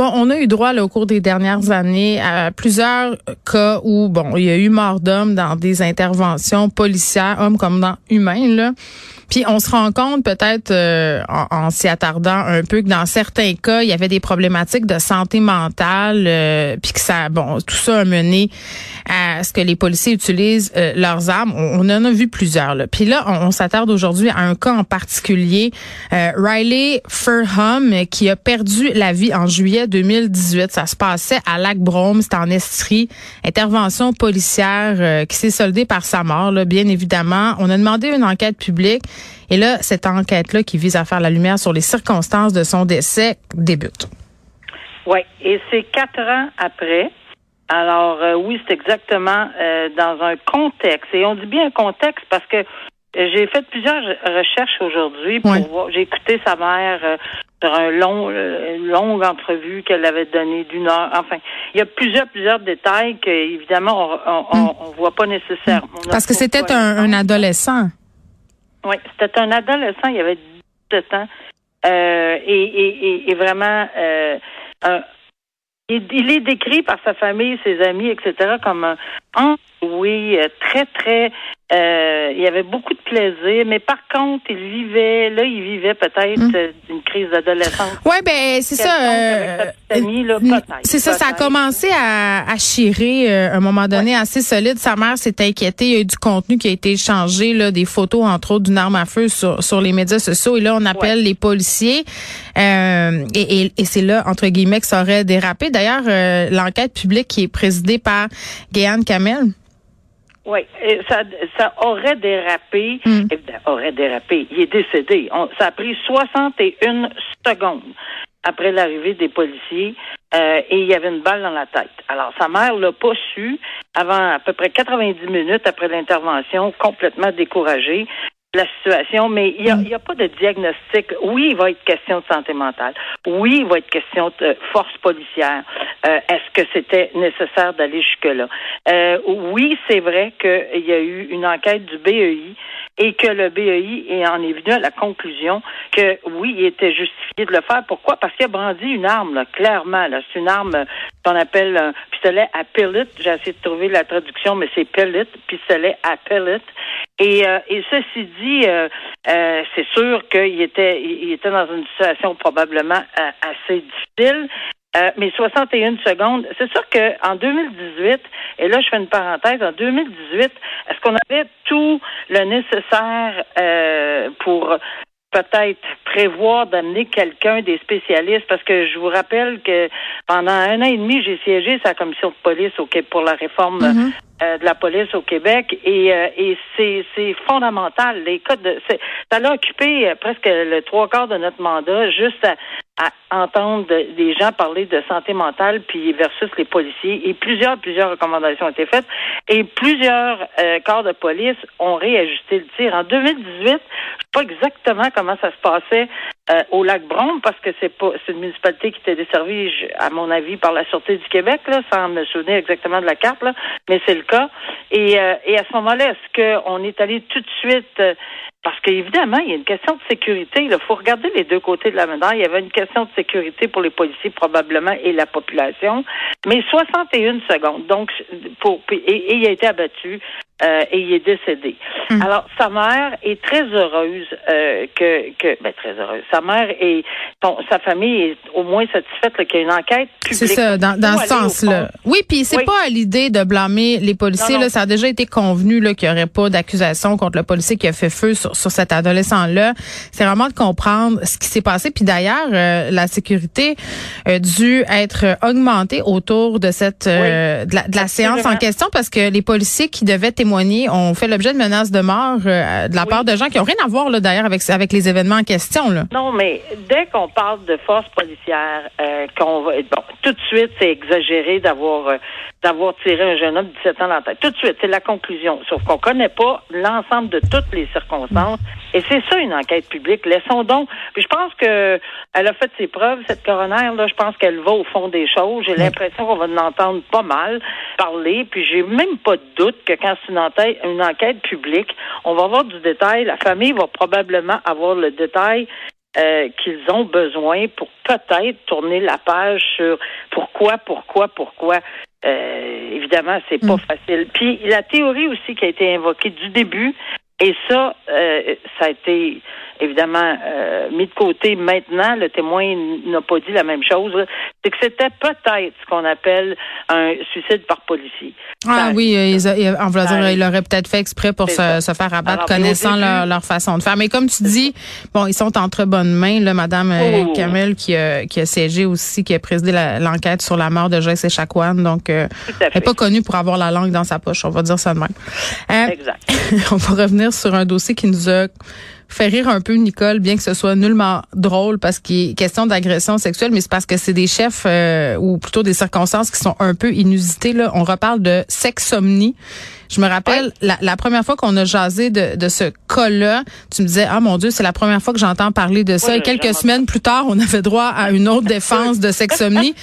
Bon, on a eu droit au cours des dernières années à plusieurs cas où bon, il y a eu mort d'hommes dans des interventions policières, hommes comme dans humains là. Puis on se rend compte peut-être euh, en, s'y attardant un peu que dans certains cas, il y avait des problématiques de santé mentale, euh, que ça, bon, tout ça a mené à ce que les policiers utilisent euh, leurs armes. On, en a vu plusieurs. Là. Puis là, on, s'attarde aujourd'hui à un cas en particulier, euh, Riley Furham, qui a perdu la vie en juillet 2018. Ça se passait à Lac-Brome, c'était en Estrie. Intervention policière qui s'est soldée par sa mort, là, bien évidemment. On a demandé une enquête publique. Et là, cette enquête-là qui vise à faire la lumière sur les circonstances de son décès débute. Oui, et c'est quatre ans après. Alors, euh, oui, c'est exactement euh, dans un contexte. Et on dit bien un contexte parce que euh, j'ai fait plusieurs recherches aujourd'hui pour voir. J'ai écouté sa mère euh, sur un long, une longue entrevue qu'elle avait donnée d'une heure. Enfin, il y a plusieurs, plusieurs détails que, évidemment, on on, on, on voit pas nécessairement. Parce que c'était un, adolescent. Oui, c'était un adolescent, il avait 17 ans. Euh, et, et, et, vraiment, euh, il, il est décrit par sa famille, ses amis, etc., comme un oui, très, très. Euh, il y avait beaucoup de plaisir, mais par contre, il vivait, là, il vivait peut-être Mm. euh, une crise d'adolescence. Ouais, ben c'est ça. Euh, euh, c'est ça, ça a commencé à, à chirer euh, à un moment donné assez solide. Sa mère s'est inquiétée. Il y a eu du contenu qui a été échangé, là, des photos entre autres d'une arme à feu sur, sur les médias sociaux. Et là, on appelle les policiers. Euh, et et, et c'est là entre guillemets que ça aurait dérapé. D'ailleurs, euh, l'enquête publique qui est présidée par Gayane Kamel. Oui, et ça, ça aurait dérapé. Mm. Eh aurait dérapé. Il est décédé. On- ça a pris 61 secondes après l'arrivée des policiers euh, et il y avait une balle dans la tête. Alors, sa mère l'a pas su avant à peu près 90 minutes après l'intervention, complètement découragée la situation, mais il n'y a, il y a pas de diagnostic. Oui, il va être question de santé mentale. Oui, il va être question de force policière. Euh, Est-ce que c'était nécessaire d'aller jusque-là? Euh, oui, c'est vrai qu'il y a eu une enquête du BEI et que le BEI est en est venu à la conclusion que oui, il était justifié de le faire. Pourquoi? Parce qu'il a brandi une arme, là, clairement. Là. C'est une arme qu'on appelle un pistolet à pellet. J'ai essayé de trouver la traduction, mais c'est pellet, pistolet à pellet. Et, euh, et ceci dit, euh, euh, c'est sûr qu'il était, il était dans une situation probablement euh, assez difficile. Euh, mais 61 secondes, c'est sûr qu'en 2018, et là je fais une parenthèse, en 2018, est-ce qu'on avait tout le nécessaire euh, pour peut-être prévoir d'amener quelqu'un des spécialistes parce que je vous rappelle que pendant un an et demi j'ai siégé sa commission de police au Québec pour la réforme Mhm. euh, de la police au Québec et, euh, et c'est, fondamental. Les codes de, ça a occupé euh, presque le trois quarts de notre mandat juste à, à entendre des gens parler de santé mentale puis versus les policiers et plusieurs plusieurs recommandations ont été faites et plusieurs euh, corps de police ont réajusté le tir en 2018 je sais pas exactement comment ça se passait euh, au lac Brome parce que c'est pas c'est une municipalité qui était desservie à mon avis par la sûreté du Québec là sans me souvenir exactement de la carte là mais c'est le cas et, euh, et à ce moment-là est-ce qu'on est allé tout de suite parce qu'évidemment, il y a une question de sécurité. Il faut regarder les deux côtés de la médaille. Il y avait une question de sécurité pour les policiers probablement et la population. Mais 61 secondes. Donc, pour, et il a été abattu euh, et il est décédé. Hmm. Alors, sa mère est très heureuse euh, que, que ben, très heureuse. Sa mère et sa famille est au moins satisfaite qu'il y ait une enquête publique. C'est ça, dans, dans ce sens-là. Oui, puis c'est pas l'idée de blâmer les policiers. Là, ça a déjà été convenu qu'il n'y aurait pas d'accusation contre le policier qui a fait feu sur, sur cet adolescent-là. C'est vraiment de comprendre ce qui s'est passé. Puis d'ailleurs, euh, la sécurité a dû être augmentée autour de cette de la, de la séance en question parce que les policiers qui devaient témoigner ont fait l'objet de menaces de mort euh, de la part de gens qui n'ont rien à voir là d'ailleurs avec avec les événements en question là. Non, mais dès qu'on parle de force policière, euh, qu'on va bon, tout de suite c'est exagéré d'avoir euh, d'avoir tiré un jeune homme de 17 ans dans la tête. Tout de suite, c'est la conclusion. Sauf qu'on connaît pas l'ensemble de toutes les circonstances. Et c'est ça une enquête publique. Laissons donc. Puis je pense que elle a fait ses preuves cette coroner là. Je pense qu'elle va au fond des choses. J'ai l'impression qu'on va l'entendre pas mal parler. Puis j'ai même pas de doute que quand c'est une une enquête publique. On va avoir du détail. La famille va probablement avoir le détail euh, qu'ils ont besoin pour peut-être tourner la page sur pourquoi, pourquoi, pourquoi. Euh, évidemment, c'est pas mm. facile. Puis la théorie aussi qui a été invoquée du début, et ça, euh, ça a été évidemment euh, mis de côté maintenant. Le témoin n'a pas dit la même chose. C'est que c'était peut-être ce qu'on appelle un suicide par policier. Ah oui, il, il, aurait peut-être fait exprès pour se, se, faire abattre, connaissant leur, leur, façon de faire. Mais comme tu dis, bon, ils sont entre bonnes mains. Là, Madame euh, oh. Kamel qui a, qui a siégé aussi, qui a présidé l'enquête sur la mort de Joyce Echaquan. Donc, euh, elle n'est pas connue pour avoir la langue dans sa poche. On va dire ça de même. Euh, exact. on va revenir sur un dossier qui nous a fait rire un peu Nicole, bien que ce soit nullement drôle parce qu'il est question d'agression sexuelle, mais c'est parce que c'est des chefs euh, ou plutôt des circonstances qui sont un peu inusitées. Là. On reparle de sexomnie. Je me rappelle la, première fois qu'on a jasé de, de ce cas-là, tu me disais ah mon Dieu c'est la première fois que j'entends parler de ça. Et quelques semaines plus tard, on avait droit à une autre défense de sexomnie.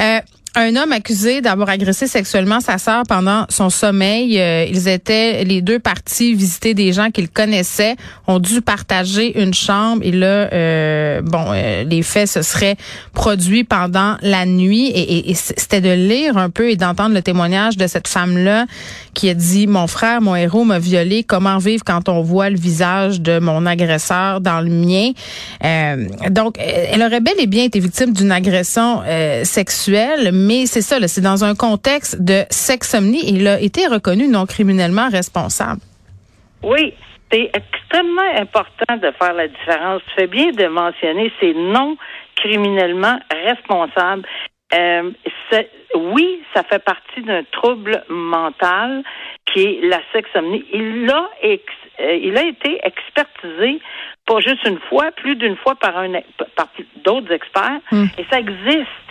Euh, un homme accusé d'avoir agressé sexuellement sa sœur pendant son sommeil. Euh, ils étaient les deux parties visiter des gens qu'ils connaissaient, ont dû partager une chambre et là, euh, bon, euh, les faits se seraient produits pendant la nuit et, et c'était de lire un peu et d'entendre le témoignage de cette femme-là qui a dit mon frère, mon héros m'a violé. Comment vivre quand on voit le visage de mon agresseur dans le mien Donc, elle aurait bel et bien été victime d'une agression sexuelle mais c'est ça, c'est dans un contexte de sexomnie. Il a été reconnu non criminellement responsable. Oui, c'est extrêmement important de faire la différence. Tu fais bien de mentionner, c'est non criminellement responsable. Euh, oui, ça fait partie d'un trouble mental qui est la sexomnie. Il a, euh, il a été expertisé pas juste une fois, plus d'une fois par un par d'autres experts, hmm. et ça existe.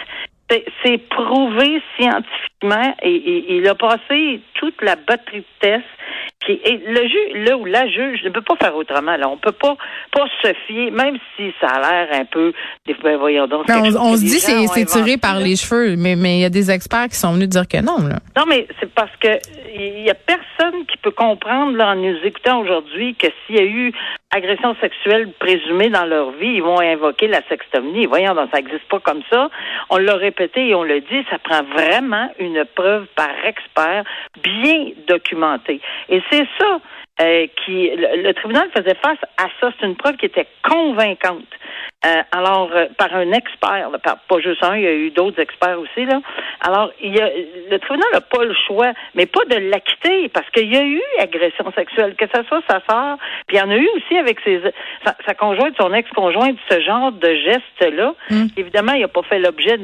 C'est prouvé scientifiquement et, il a passé toute la batterie de tests. Qui, et le juge, là où la juge ne peut pas faire autrement, là, on peut pas pas se fier, même si ça a l'air un peu, ben, voyons donc. on, se dit c'est c'est tiré par les cheveux, mais mais il y a des experts qui sont venus dire que non là. Non, mais c'est parce que il y a personne qui peut comprendre là, en nous écoutant aujourd'hui que s'il y a eu agression sexuelle présumée dans leur vie, ils vont invoquer la sextomnie. Voyons, donc, ça n'existe pas comme ça. On l'a répété et on le dit, ça prend vraiment une preuve par expert bien documentée. Et c'est ça euh, qui le, tribunal faisait face à ça. C'est une preuve qui était convaincante. Euh, alors, euh, par un expert, pas juste un, il y a eu d'autres experts aussi. Là. Alors, il y a, le tribunal n'a pas le choix, mais pas de l'acquitter, parce qu'il y a eu agression sexuelle, que ce soit sa sœur, puis il y en a eu aussi avec ses, sa, conjointe, son ex-conjointe, ce genre de geste-là. Hmm. Évidemment, il n'a pas fait l'objet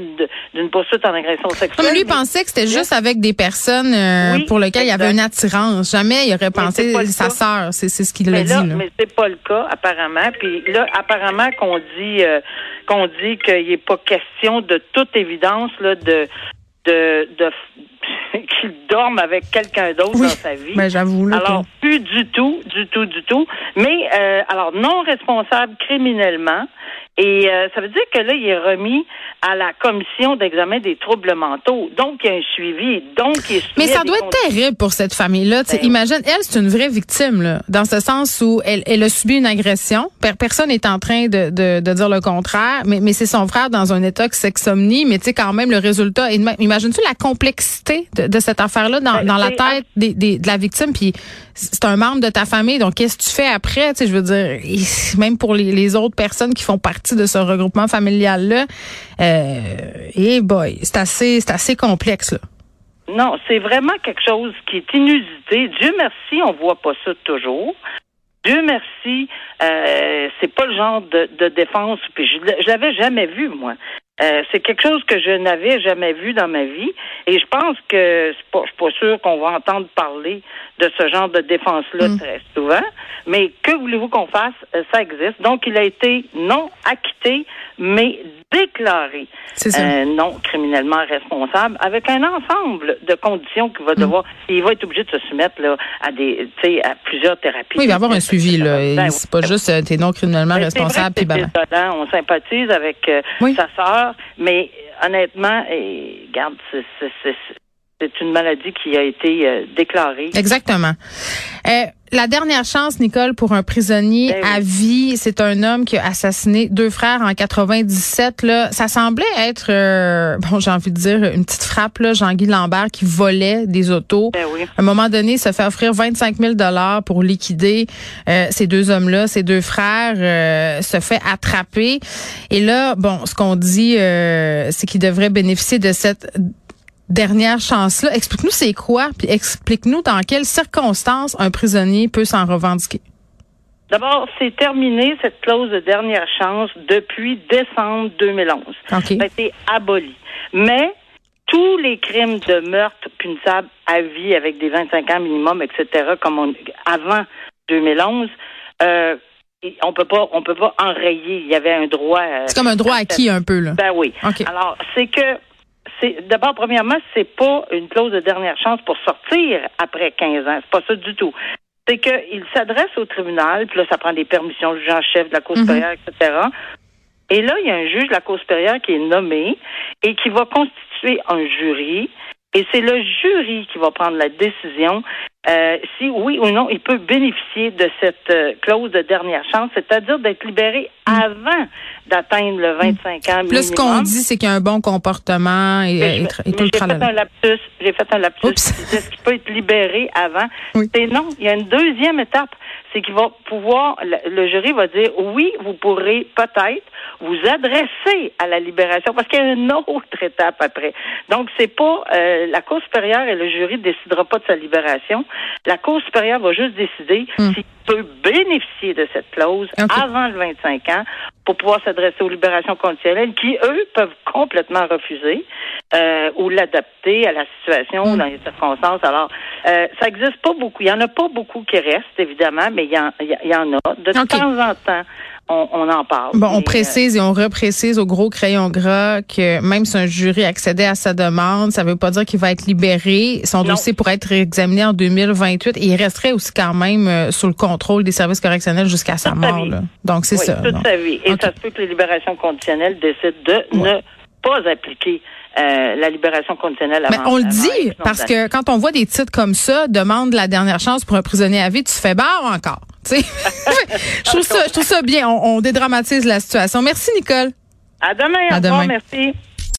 d'une poursuite en agression sexuelle. Comme lui pensait que c'était juste avec des personnes euh, pour lesquelles il y avait une attirance. Jamais il aurait pensé sa sœur. C'est ce qu'il a dit. Là. Mais c'est pas le cas, apparemment. Puis là, apparemment qu'on dit dit euh, qu'on dit qu'il n'est pas question de toute évidence là, de de, de qu'il dorme avec quelqu'un d'autre dans sa vie. Mais j'avoue. Alors, plus du tout, du tout, du tout. Mais, euh, alors, non responsable criminellement. Et euh, ça veut dire que là, il est remis à la commission d'examen des troubles mentaux. Donc, il y a un suivi. Donc, il est Mais ça doit être terrible pour cette famille-là. Ben imagine, elle, c'est une vraie victime, là, dans ce sens où elle, elle a subi une agression. Personne n'est en train de, de, de, dire le contraire, mais, mais c'est son frère dans un état sexomnie. Mais tu sais, quand même, le résultat. Imagine-tu la complexité de, de cette affaire-là dans, ben, dans la tête des, des, de la victime? Puis c'est un membre de ta famille, donc qu'est-ce que tu fais après? Tu sais, je veux dire, même pour les, les autres personnes qui font partie de ce regroupement familial-là, euh, et boy, c'est assez, c'est assez complexe, là. Non, c'est vraiment quelque chose qui est inusité. Dieu merci, on voit pas ça toujours. Dieu merci, euh, c'est pas le genre de, de défense. Puis je, je l'avais jamais vu moi. Euh, c'est quelque chose que je n'avais jamais vu dans ma vie et je pense que c'est pas, je suis pas sûr qu'on va entendre parler de ce genre de défense-là mm. très souvent. Mais que voulez-vous qu'on fasse? Euh, ça existe. Donc, il a été non acquitté, mais déclaré euh, non criminellement responsable avec un ensemble de conditions qu'il va mm. devoir. Il va être obligé de se soumettre là, à des, à plusieurs thérapies. Oui, il va y avoir un suivi. Là. Ben c'est pas juste euh, t'es non criminellement responsable. Puis on sympathise avec sa sœur, mais honnêtement, et, garde, c'est une maladie qui a été euh, déclarée. Exactement. Euh, la dernière chance, Nicole, pour un prisonnier ben à vie, c'est un homme qui a assassiné deux frères en 97. Là, ça semblait être, euh, bon, j'ai envie de dire une petite frappe là, Jean-Guy Lambert qui volait des autos. Ben oui. À un moment donné, il se fait offrir 25 000 dollars pour liquider ces deux hommes-là, ces deux frères, se fait attraper. Et là, bon, ce qu'on dit, c'est qu'il devrait bénéficier de cette dernière chance-là. Explique-nous c'est quoi, puis explique-nous dans quelles circonstances un prisonnier peut s'en revendiquer. D'abord, c'est terminé cette clause de dernière chance depuis décembre 2011. Ça a été aboli. Mais tous les crimes de meurtre punissables à vie avec des 25 ans minimum, etc., comme on, avant 2011, euh, on peut pas, on peut pas enrayer. Il y avait un droit. Euh, c'est comme un droit acquis un peu là. Ben oui. Alors, c'est que d'abord premièrement, c'est pas une clause de dernière chance pour sortir après 15 ans, c'est pas ça du tout. C'est qu'il s'adresse au tribunal, puis là ça prend des permissions du juge chef de la Cour mhm. supérieure, etc. Et là, il y a un juge de la Cour supérieure qui est nommé et qui va constituer un jury. Et c'est le jury qui va prendre la décision euh, si oui ou non il peut bénéficier de cette euh, clause de dernière chance, c'est-à-dire d'être libéré mm. avant d'atteindre le 25 ans. Plus ce qu'on dit, c'est qu'il y a un bon comportement et, et, J'ai fait un lapsus. J'ai fait un lapsus. Est-ce qu'il peut être libéré avant? C'est non. Il y a une deuxième étape. C'est qu'il va pouvoir, le jury va dire oui, vous pourrez peut-être vous adresser à la libération parce qu'il y a une autre étape après. Donc, c'est pas euh, la Cour supérieure et le jury décidera pas de sa libération. La Cour supérieure va juste décider hmm. s'il peut bénéficier de cette clause avant le 25 ans pour pouvoir s'adresser aux libérations conditionnelles qui, eux, peuvent complètement refuser euh, ou l'adapter à la situation, ou hmm. dans les circonstances. Alors, euh, ça n'existe pas beaucoup. Il n'y en a pas beaucoup qui restent, évidemment, mais il y en, il y en a. De temps en temps, on, en parle. Bon, on précise et on reprécise au gros crayon gras que même si un jury accédait à sa demande, ça ne veut pas dire qu'il va être libéré. Son dossier pourrait être examiné en 2028 et il resterait aussi quand même euh, sous le contrôle des services correctionnels jusqu'à sa mort. Donc, c'est ça. Toute sa vie. Et ça se peut que les libérations conditionnelles décident de ne pas appliquer euh, la libération conditionnelle. Mais on le dit parce que quand on voit des titres comme ça, demande la dernière chance pour un prisonnier à vie, tu fais barre encore. je, trouve ça, je trouve ça bien. On, on, dédramatise la situation. Merci, Nicole. À demain. À demain. merci.